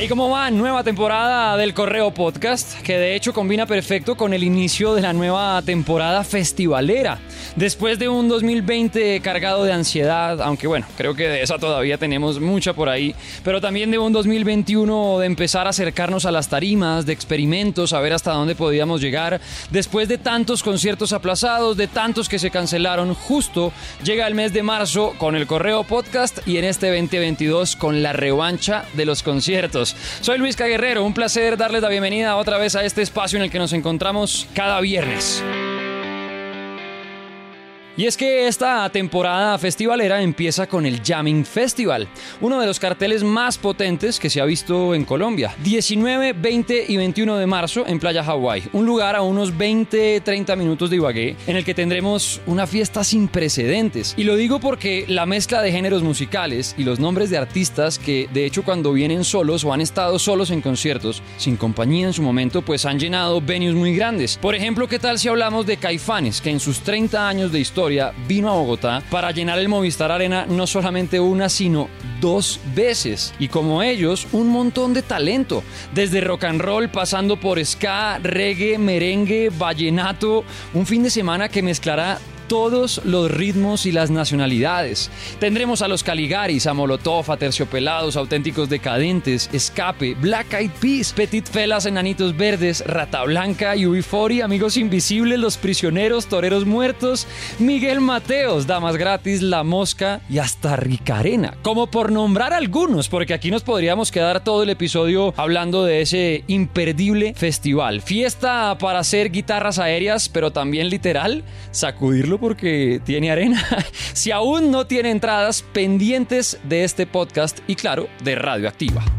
Hey, ¿cómo va? Nueva temporada del Correo Podcast, que de hecho combina perfecto con el inicio de la nueva temporada festivalera. Después de un 2020 cargado de ansiedad, aunque bueno, creo que de esa todavía tenemos mucha por ahí, pero también de un 2021 de empezar a acercarnos a las tarimas, de experimentos, a ver hasta dónde podíamos llegar. Después de tantos conciertos aplazados, de tantos que se cancelaron, justo llega el mes de marzo con el Correo Podcast y en este 2022 con la revancha de los conciertos. Soy Luis Caguerrero, un placer darles la bienvenida otra vez a este espacio en el que nos encontramos cada viernes. Y es que esta temporada festivalera empieza con el Jamming Festival, uno de los carteles más potentes que se ha visto en Colombia. 19, 20 y 21 de marzo en Playa Hawái, un lugar a unos 20-30 minutos de Ibagué, en el que tendremos una fiesta sin precedentes. Y lo digo porque la mezcla de géneros musicales y los nombres de artistas que de hecho cuando vienen solos o han estado solos en conciertos, sin compañía en su momento, pues han llenado venues muy grandes. Por ejemplo, ¿qué tal si hablamos de Caifanes, que en sus 30 años de historia vino a Bogotá para llenar el Movistar Arena no solamente una, sino dos veces. Y como ellos, un montón de talento. Desde rock and roll, pasando por ska, reggae, merengue, vallenato. Un fin de semana que mezclará todos los ritmos y las nacionalidades. Tendremos a los Caligaris, a Molotov, a Terciopelados, Auténticos Decadentes, Escape, Black Eyed Peas, Petit Felas, Enanitos Verdes, Rata Blanca, UB40, Amigos Invisibles, Los Prisioneros, Toreros Muertos, Miguel Mateos, Damas Gratis, La Mosca y hasta Ricarena. Como por nombrar algunos, porque aquí nos podríamos quedar todo el episodio hablando de ese imperdible festival. Fiesta para hacer guitarras aéreas, pero también literal, sacudirlo porque tiene arena. si aún no tiene entradas pendientes de este podcast y claro, de Radioactiva.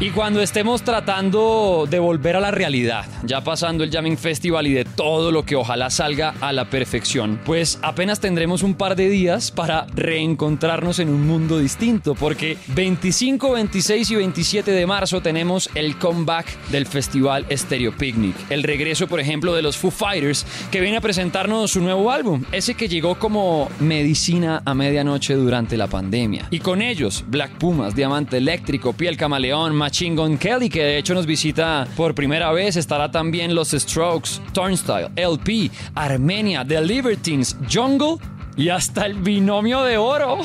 Y cuando estemos tratando de volver a la realidad, ya pasando el Jamming Festival y de todo lo que ojalá salga a la perfección, pues apenas tendremos un par de días para reencontrarnos en un mundo distinto, porque 25, 26 y 27 de marzo tenemos el comeback del Festival Stereo Picnic, el regreso, por ejemplo, de los Foo Fighters, que viene a presentarnos su nuevo álbum, ese que llegó como medicina a medianoche durante la pandemia. Y con ellos, Black Pumas, Diamante Eléctrico, Piel Camaleón, Chingon Kelly, que de hecho nos visita por primera vez. Estará también los Strokes, Turnstile, LP, Armenia, The Libertines, Jungle y hasta el binomio de oro.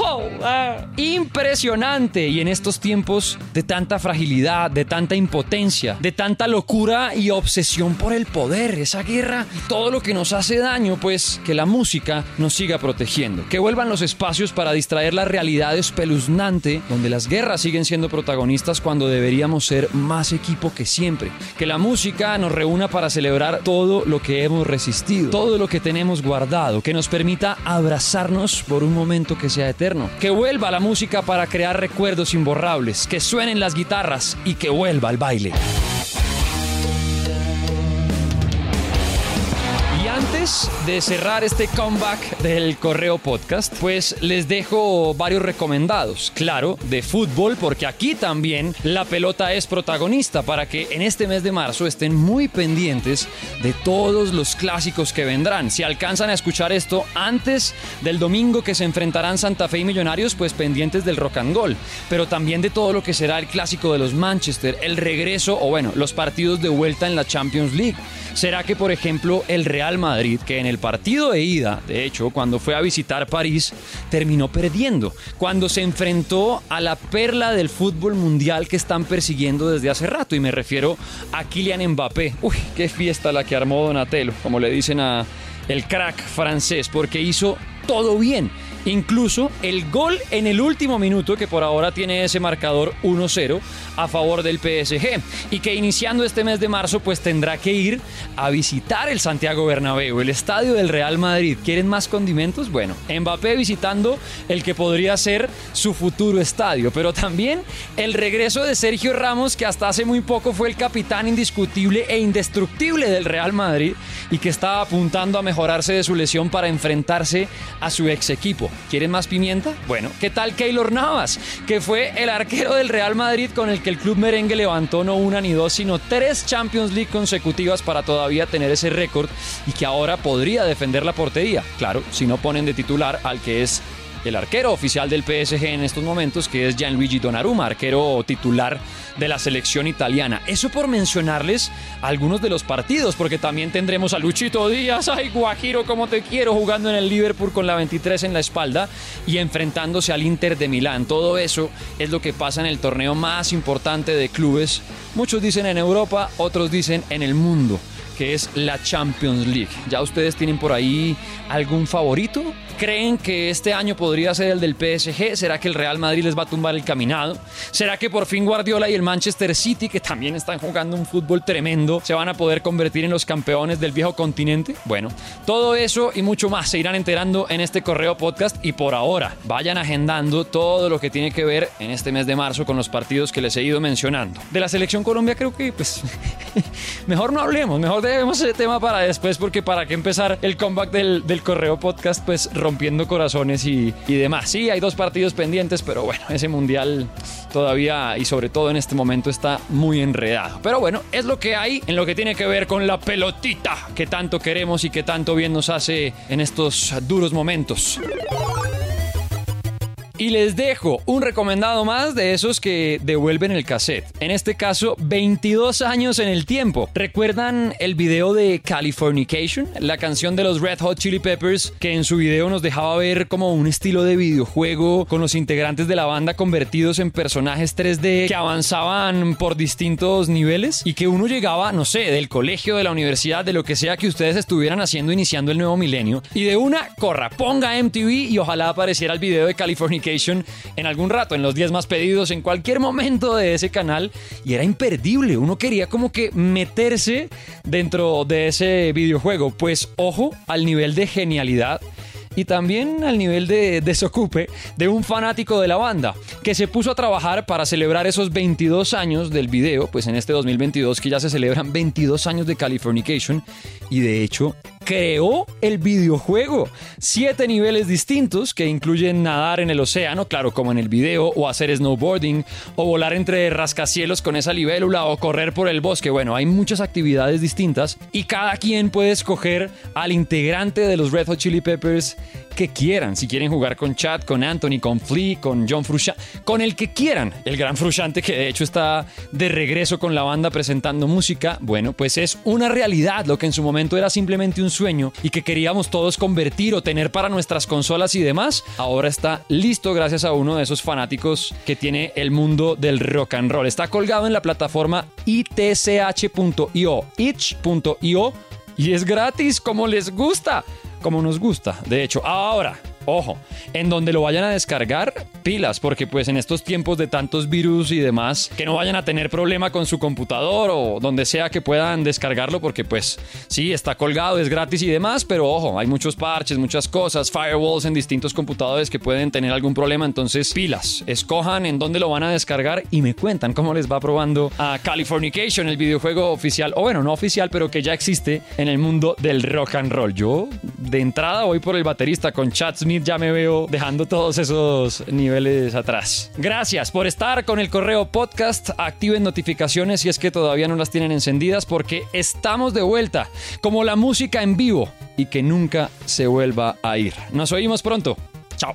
Ah, impresionante. Y en estos tiempos de tanta fragilidad, de tanta impotencia, de tanta locura y obsesión por el poder, esa guerra, todo lo que nos hace daño, pues que la música nos siga protegiendo. Que vuelvan los espacios para distraer la realidad espeluznante, donde las guerras siguen siendo protagonistas cuando deberíamos ser más equipo que siempre. Que la música nos reúna para celebrar todo lo que hemos resistido, todo lo que tenemos guardado, que nos permita abrazar por un momento que sea eterno. Que vuelva la música para crear recuerdos imborrables, que suenen las guitarras y que vuelva el baile. De cerrar este comeback del Correo Podcast, pues les dejo varios recomendados. Claro, de fútbol, porque aquí también la pelota es protagonista para que en este mes de marzo estén muy pendientes de todos los clásicos que vendrán. Si alcanzan a escuchar esto antes del domingo que se enfrentarán Santa Fe y Millonarios, pues pendientes del rock and roll, pero también de todo lo que será el clásico de los Manchester, el regreso o bueno, los partidos de vuelta en la Champions League. ¿Será que, por ejemplo, el Real Madrid, que en el partido de ida, de hecho, cuando fue a visitar París, terminó perdiendo? Cuando se enfrentó a la perla del fútbol mundial que están persiguiendo desde hace rato, y me refiero a Kylian Mbappé. Uy, qué fiesta la que armó Donatello, como le dicen a el crack francés, porque hizo todo bien. Incluso el gol en el último minuto, que por ahora tiene ese marcador 1-0 a favor del PSG. Y que iniciando este mes de marzo, pues tendrá que ir a visitar el Santiago Bernabéu, el estadio del Real Madrid. ¿Quieren más condimentos? Bueno, Mbappé visitando el que podría ser su futuro estadio. Pero también el regreso de Sergio Ramos, que hasta hace muy poco fue el capitán indiscutible e indestructible del Real Madrid y que estaba apuntando a mejorarse de su lesión para enfrentarse a su ex equipo. ¿Quieren más pimienta? Bueno, ¿qué tal Keylor Navas? Que fue el arquero del Real Madrid con el que el club merengue levantó no una ni dos, sino tres Champions League consecutivas para todavía tener ese récord y que ahora podría defender la portería. Claro, si no ponen de titular al que es el arquero oficial del PSG en estos momentos, que es Gianluigi Donnarumma, arquero titular de la selección italiana. Eso por mencionarles algunos de los partidos, porque también tendremos a Luchito Díaz, ay Guajiro, como te quiero, jugando en el Liverpool con la 23 en la espalda y enfrentándose al Inter de Milán. Todo eso es lo que pasa en el torneo más importante de clubes. Muchos dicen en Europa, otros dicen en el mundo que es la Champions League. ¿Ya ustedes tienen por ahí algún favorito? ¿Creen que este año podría ser el del PSG? ¿Será que el Real Madrid les va a tumbar el caminado? ¿Será que por fin Guardiola y el Manchester City, que también están jugando un fútbol tremendo, se van a poder convertir en los campeones del viejo continente? Bueno, todo eso y mucho más se irán enterando en este correo podcast y por ahora vayan agendando todo lo que tiene que ver en este mes de marzo con los partidos que les he ido mencionando. De la selección Colombia creo que pues mejor no hablemos, mejor debemos ese tema para después porque para qué empezar el comeback del, del correo podcast pues rompiendo corazones y, y demás. Sí, hay dos partidos pendientes, pero bueno, ese mundial todavía y sobre todo en este momento está muy enredado. Pero bueno, es lo que hay en lo que tiene que ver con la pelotita que tanto queremos y que tanto bien nos hace en estos duros momentos. Y les dejo un recomendado más de esos que devuelven el cassette. En este caso, 22 años en el tiempo. ¿Recuerdan el video de Californication? La canción de los Red Hot Chili Peppers que en su video nos dejaba ver como un estilo de videojuego con los integrantes de la banda convertidos en personajes 3D que avanzaban por distintos niveles y que uno llegaba, no sé, del colegio, de la universidad, de lo que sea que ustedes estuvieran haciendo iniciando el nuevo milenio y de una corra, ponga MTV y ojalá apareciera el video de Californication en algún rato, en los días más pedidos, en cualquier momento de ese canal. Y era imperdible. Uno quería como que meterse dentro de ese videojuego. Pues ojo al nivel de genialidad y también al nivel de desocupe de un fanático de la banda que se puso a trabajar para celebrar esos 22 años del video, pues en este 2022 que ya se celebran 22 años de Californication y de hecho creó el videojuego. Siete niveles distintos que incluyen nadar en el océano, claro, como en el video, o hacer snowboarding, o volar entre rascacielos con esa libélula, o correr por el bosque. Bueno, hay muchas actividades distintas y cada quien puede escoger al integrante de los Red Hot Chili Peppers que quieran. Si quieren jugar con Chad, con Anthony, con Flea, con John Frusciante, con el que quieran. El gran Frusciante que de hecho está de regreso con la banda presentando música. Bueno, pues es una realidad lo que en su momento era simplemente un sueño y que queríamos todos convertir o tener para nuestras consolas y demás. Ahora está listo gracias a uno de esos fanáticos que tiene el mundo del rock and roll. Está colgado en la plataforma itch.io, itch.io y es gratis como les gusta como nos gusta. De hecho, ahora Ojo, en donde lo vayan a descargar, pilas, porque pues en estos tiempos de tantos virus y demás, que no vayan a tener problema con su computador o donde sea que puedan descargarlo, porque pues sí, está colgado, es gratis y demás, pero ojo, hay muchos parches, muchas cosas, firewalls en distintos computadores que pueden tener algún problema, entonces pilas, escojan en dónde lo van a descargar y me cuentan cómo les va probando a Californication, el videojuego oficial, o bueno, no oficial, pero que ya existe en el mundo del rock and roll. Yo de entrada voy por el baterista con Chad Smith ya me veo dejando todos esos niveles atrás. Gracias por estar con el correo podcast. Activen notificaciones si es que todavía no las tienen encendidas porque estamos de vuelta como la música en vivo y que nunca se vuelva a ir. Nos oímos pronto. Chao.